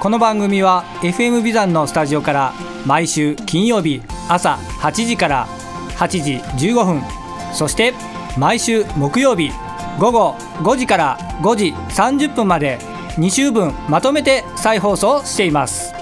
この番組は FM ビザンのスタジオから毎週金曜日朝8時から8時15分そして毎週木曜日午後5時から5時30分まで2週分まとめて再放送しています。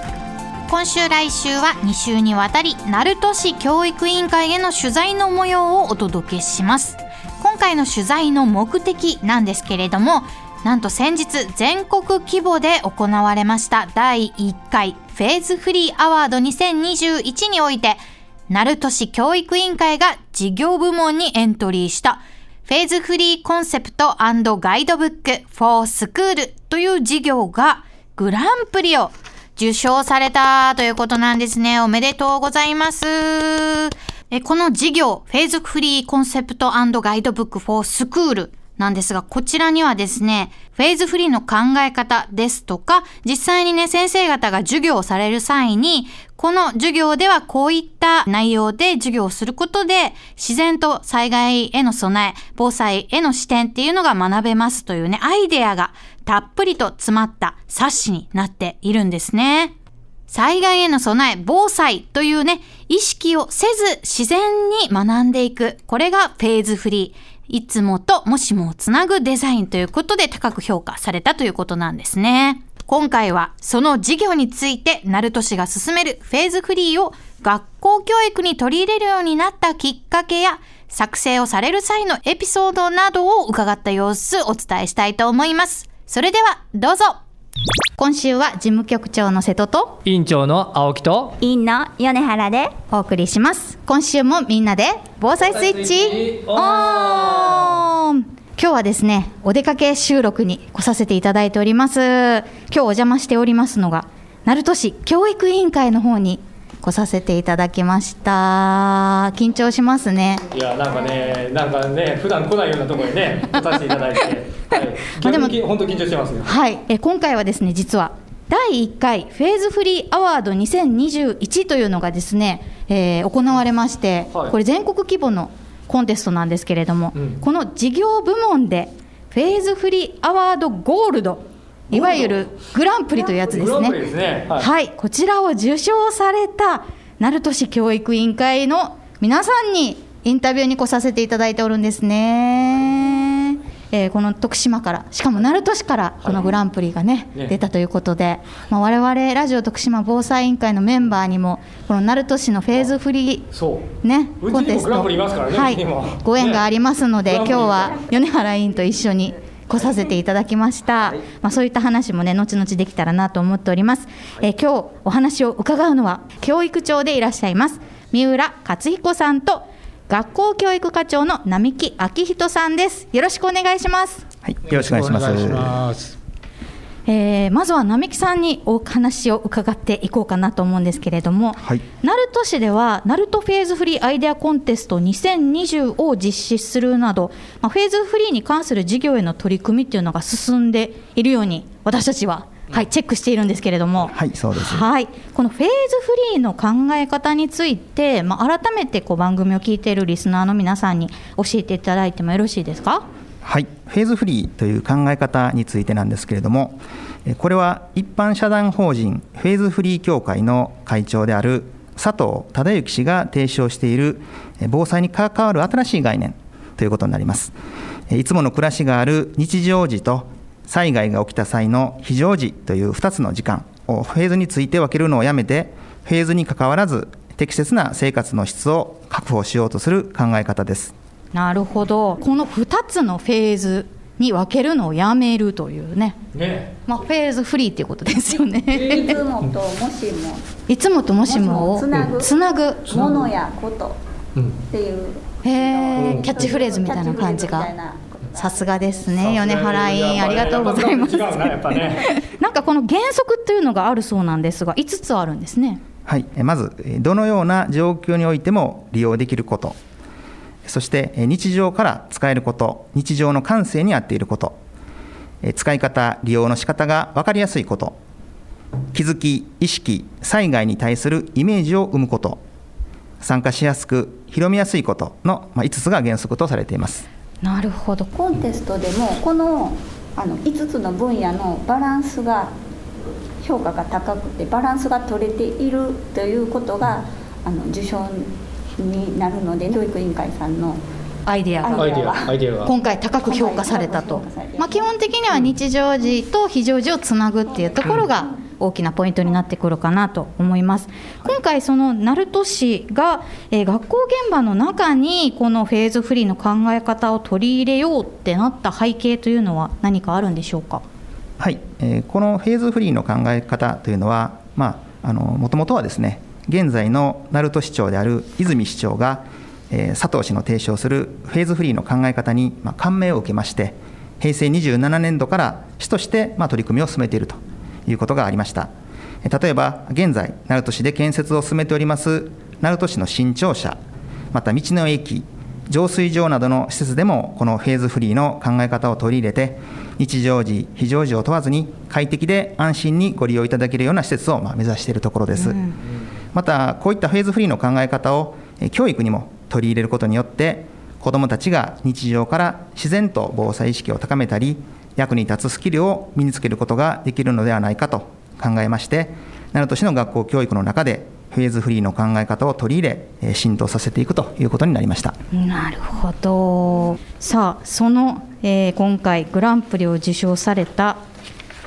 今週来週は2週にわたり鳴門市教育委員会への取材の模様をお届けします。今回の取材の目的なんですけれどもなんと先日全国規模で行われました第1回フェーズフリーアワード2021において鳴門市教育委員会が事業部門にエントリーしたフェーズフリーコンセプトガイドブック for School という事業がグランプリを受賞されたということなんですね。おめでとうございます。この事業、フェーズフリーコンセプトガイドブック for School なんですが、こちらにはですね、フェーズフリーの考え方ですとか、実際にね、先生方が授業をされる際に、この授業ではこういった内容で授業をすることで、自然と災害への備え、防災への視点っていうのが学べますというね、アイデアがたっぷりと詰まった冊子になっているんですね。災害への備え、防災というね、意識をせず自然に学んでいく。これがフェーズフリー。いつもともしもをつなぐデザインということで高く評価されたということなんですね。今回はその事業について、鳴門市が進めるフェーズフリーを学校教育に取り入れるようになったきっかけや、作成をされる際のエピソードなどを伺った様子お伝えしたいと思います。それでは、どうぞ今週は事務局長の瀬戸と委員長の青木と委員の米原でお送りします。今週もみんなで防災スイッチオン。今日はですねお出かけ収録に来させていただいております。今日お邪魔しておりますのが鳴門市教育委員会の方に来させていただきました。緊張しますね。いやなんかねなんかね普段来ないようなところにね 来させていただいて、はい、まあでも本当緊張してますねはい。え今回はですね実は第1回フェーズフリーアワード2021というのがですね、えー、行われまして、はい、これ全国規模のコンテストなんですけれども、うん、この事業部門でフェーズフリーアワードゴールドいわゆるグランプリというやつですね。すね。はい、はい、こちらを受賞された鳴門市教育委員会の皆さんにインタビューに来させていただいておるんですね。えー、この徳島からしかも鳴門市からこのグランプリがねはいね、出たということで、まあ、我々ラジオ徳島防災委員会のメンバーにもこの鳴門市のフェーズフリー、ね、コンテスト、ね、はい、ご縁がありますので今日は米原委員と一緒に来させていただきました、まあ、そういった話もね後々できたらなと思っております、えー、今日お話を伺うのは教育長でいらっしゃいます三浦克彦さんと学校教育課長の並木昭人さんです。よろしくお願いします。はいよろしくお願いしますえー、まずは並木さんにお話を伺っていこうかなと思うんですけれども、はい、鳴門市では鳴門フェーズフリーアイデアコンテスト2020を実施するなど、まあ、フェーズフリーに関する事業への取り組みっていうのが進んでいるように私たちははい、チェックしているんですけれども、はい、そうです。はい、このフェーズフリーの考え方について、まあ、改めてこう番組を聞いているリスナーの皆さんに教えていただいてもよろしいですか？はい、フェーズフリーという考え方についてなんですけれども、これは一般社団法人フェーズフリー協会の会長である佐藤忠之氏が提唱している防災に関わる新しい概念ということになります。いつもの暮らしがある日常時と災害が起きた際の非常時という2つの時間をフェーズについて分けるのをやめて、フェーズにかかわらず適切な生活の質を確保しようとする考え方です。なるほどこの2つのフェーズに分けるのをやめるというね。ね、まあ、フェーズフリーっていうことですよね。いつもともしも。いつもともしもをつなぐ。つなぐ。ものやこと。っていう、へえキャッチフレーズみたいな感じが。さすがですね。米原委員ありがとうございます。なんかこの原則というのがあるそうなんですが5つあるんですね。はい、まずどのような状況においても利用できることそして日常から使えること日常の感性に合っていること。使い方利用の仕方が分かりやすいこと。気づき意識災害に対するイメージを生むこと。参加しやすく広めやすいことの5つが原則とされています。なるほど。コンテストでもこのあの5つの分野のバランスが評価が高くてバランスが取れているということがあの受賞になるので教育委員会さんのアイデアが今回高く評価されたと、まあ、基本的には日常時と非常時をつなぐっていうところが大きなポイントになってくるかなと思います。今回その鳴門市が、えー、学校現場の中にこのフェーズフリーの考え方を取り入れようってなった背景というのは何かあるんでしょうか？はい、えー、このフェーズフリーの考え方というのはまああのもともとはですね現在の鳴門市長である泉市長が、え、佐藤氏の提唱するフェーズフリーの考え方に、ま、感銘を受けまして平成27年度から市として、ま、取り組みを進めているということがありました。例えば現在鳴門市で建設を進めております鳴門市の新庁舎また道の駅浄水場などの施設でもこのフェーズフリーの考え方を取り入れて日常時非常時を問わずに快適で安心にご利用いただけるような施設をま目指しているところです、うん、またこういったフェーズフリーの考え方を教育にも取り入れることによって子どもたちが日常から自然と防災意識を高めたり役に立つスキルを身につけることができるのではないかと考えまして鳴門市の学校教育の中でフェーズフリーの考え方を取り入れ浸透させていくということになりました。なるほど。さあその、えー、今回グランプリを受賞された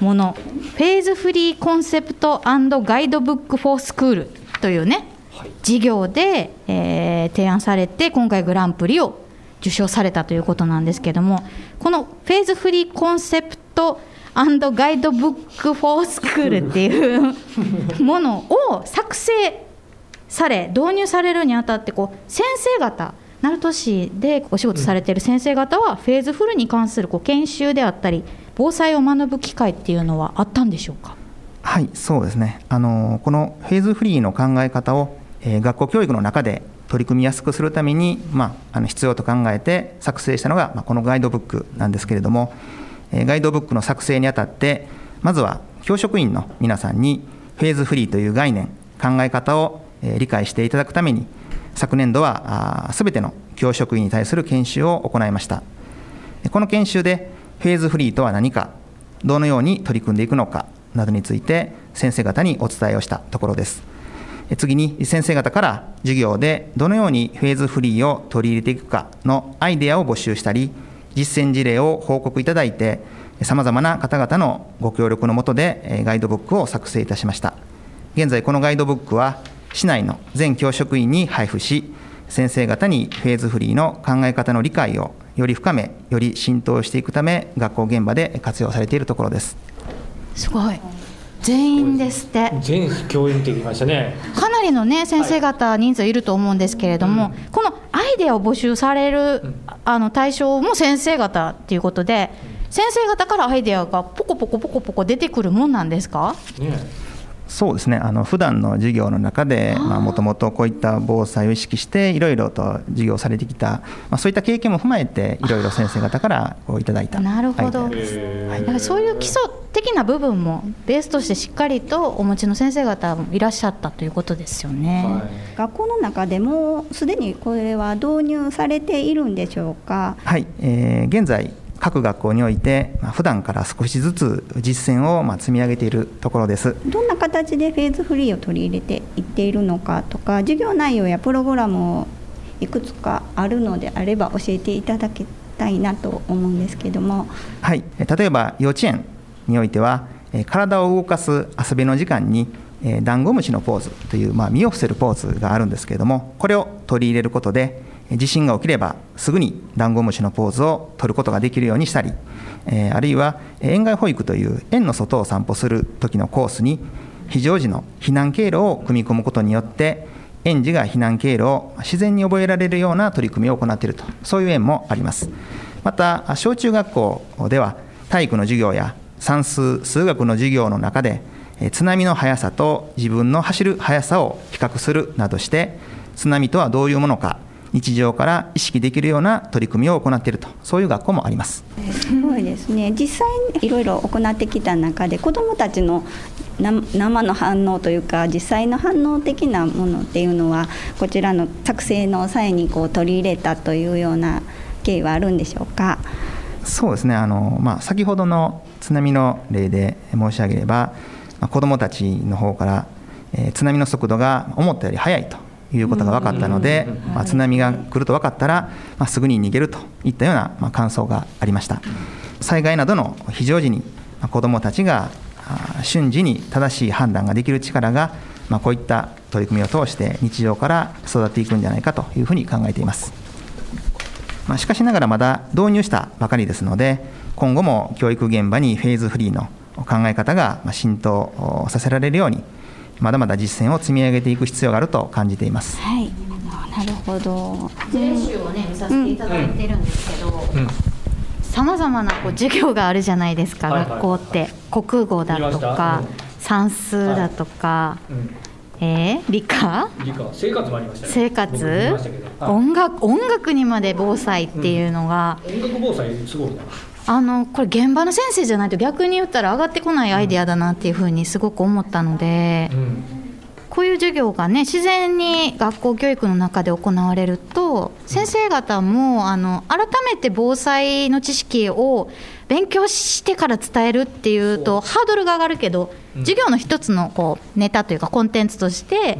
ものフェーズフリーコンセプトガイドブック・フォー・スクール。というね、はい、事業で、えー、提案されて今回グランプリを受賞されたということなんですけどもこのフェーズフリーコンセプトガイドブック・フォー・スクールっていう ものを作成され導入されるにあたってこう先生方鳴門市でお仕事されている先生方はフェーズフルに関するこう研修であったり防災を学ぶ機会っていうのはあったんでしょうか？はいそうですね。あのこのフェーズフリーの考え方を、えー、学校教育の中で取り組みやすくするために、まあ、あの必要と考えて作成したのが、まあ、このガイドブックなんですけれども、えー、ガイドブックの作成にあたってまずは教職員の皆さんにフェーズフリーという概念考え方を、えー、理解していただくために昨年度はすべての教職員に対する研修を行いました。この研修でフェーズフリーとは何かどのように取り組んでいくのかなどについて先生方にお伝えをしたところです。次に先生方から授業でどのようにフェーズフリーを取り入れていくかのアイデアを募集したり実践事例を報告いただいてさまざまな方々のご協力のもとでガイドブックを作成いたしました。現在このガイドブックは市内の全教職員に配布し先生方にフェーズフリーの考え方の理解をより深めより浸透していくため学校現場で活用されているところです。すごい。全員ですって。全教員って言いましたね。かなりのね先生方人数いると思うんですけれども、はい、このアイデアを募集される、あの対象も先生方っていうことで、先生方からアイデアがポコポコポコポコ出てくるもんなんですか、ねそうですね。あの普段の授業の中でもともとこういった防災を意識していろいろと授業されてきた、まあ、そういった経験も踏まえていろいろ先生方からこういただいた。なるほど、はい、だからそういう基礎的な部分もベースとしてしっかりとお持ちの先生方もいらっしゃったということですよね、はい、学校の中でもすでにこれは導入されているんでしょうか？はい、えー、現在各学校において、まあ、普段から少しずつ実践をまあ積み上げているところです。どんな形でフェーズフリーを取り入れていっているのかとか授業内容やプログラムをいくつかあるのであれば教えていただきたいなと思うんですけども。はい。例えば幼稚園においては体を動かす遊びの時間にダンゴムシのポーズという、まあ、身を伏せるポーズがあるんですけれどもこれを取り入れることで地震が起きればすぐにダンゴムシのポーズを取ることができるようにしたり、え、あるいは園外保育という園の外を散歩する時のコースに非常時の避難経路を組み込むことによって園児が避難経路を自然に覚えられるような取り組みを行っていると。そういう園もあります。また小中学校では体育の授業や算数数学の授業の中で津波の速さと自分の走る速さを比較するなどして津波とはどういうものか日常から意識できるような取り組みを行っていると。そういう学校もあります。すごいですね。実際にいろいろ行ってきた中で子どもたちの生の反応というか実際の反応的なものっていうのはこちらの作成の際にこう取り入れたというような経緯はあるんでしょうか？そうですね。あの、まあ、先ほどの津波の例で申し上げれば、まあ、子どもたちの方から、えー、津波の速度が思ったより速いということが分かったので、まあ、津波が来ると分かったら、まあ、すぐに逃げるといったような、まあ、感想がありました。災害などの非常時に、まあ、子どもたちが瞬時に正しい判断ができる力が、まあ、こういった取り組みを通して日常から育っていくんじゃないかというふうに考えています、まあ、しかしながらまだ導入したばかりですので今後も教育現場にフェーズフリーの考え方が浸透させられるようにまだまだ実践を積み上げていく必要があると感じています。はい、なるほど。事例集をね見させていただいてるんですけど、さまざまなこう授業があるじゃないですか、学校って。国語だとか、算数だとか。えー、理科？理科。生活もありました、ね、生活、音楽？音楽にまで防災っていうのが、音楽防災すごいな。あのこれ現場の先生じゃないと逆に言ったら上がってこないアイデアだなっていうふうにすごく思ったので、うん、こういう授業がね自然に学校教育の中で行われると先生方もあの改めて防災の知識を勉強してから伝えるっていうとハードルが上がるけど、授業の一つのこうネタというかコンテンツとして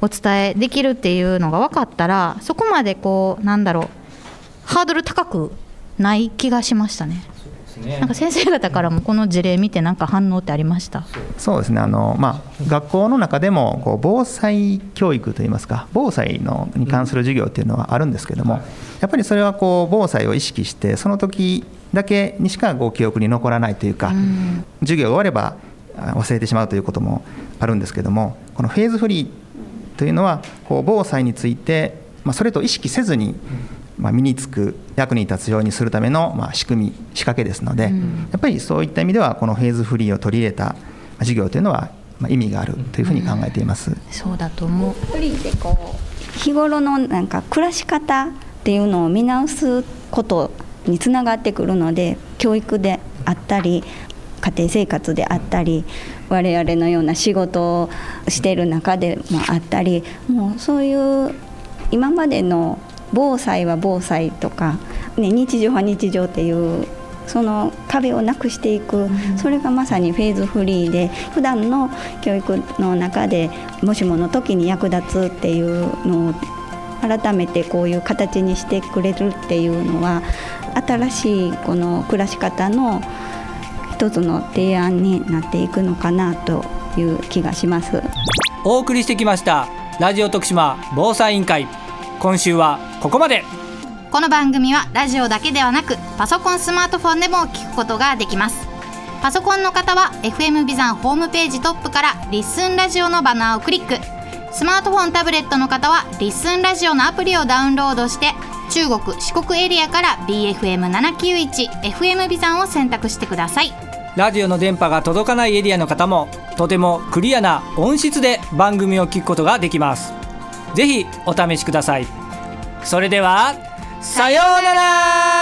お伝えできるっていうのが分かったらそこまでこうなんだろうハードル高くない気がしましたね。ね、なんか先生方からもこの事例見て何か反応ってありました？そうですね。あの、まあ、学校の中でもこう防災教育といいますか防災のに関する授業っていうのはあるんですけども、やっぱりそれはこう防災を意識してその時だけにしかこう記憶に残らないというか、うん、授業が終われば忘れてしまうということもあるんですけどもこのフェーズフリーというのはこう防災について、まあ、それと意識せずにまあ、身につく役に立つようにするための、まあ、仕組み仕掛けですので、うん、やっぱりそういった意味ではこのフェーズフリーを取り入れた授業というのは、まあ、意味があるというふうに考えています。うん、そうだと思う。フリーってこう日頃のなんか暮らし方っていうのを見直すことにつながってくるので教育であったり家庭生活であったり我々のような仕事をしている中でもあったりもうそういう今までの防災は防災とか、ね、日常は日常っていうその壁をなくしていく、それがまさにフェーズフリーで普段の教育の中でもしもの時に役立つっていうのを改めてこういう形にしてくれるっていうのは新しいこの暮らし方の一つの提案になっていくのかなという気がします。お送りしてきましたラジオ徳島防災委員会今週はここまで。この番組はラジオだけではなくパソコンスマートフォンでも聞くことができます。パソコンの方は FM ビザンホームページトップからリッスンラジオのバナーをクリック。スマートフォンタブレットの方はリッスンラジオのアプリをダウンロードして中国四国エリアから BFM791FM ビザンを選択してください。ラジオの電波が届かないエリアの方もとてもクリアな音質で番組を聞くことができますぜひお試しください。それではさようなら。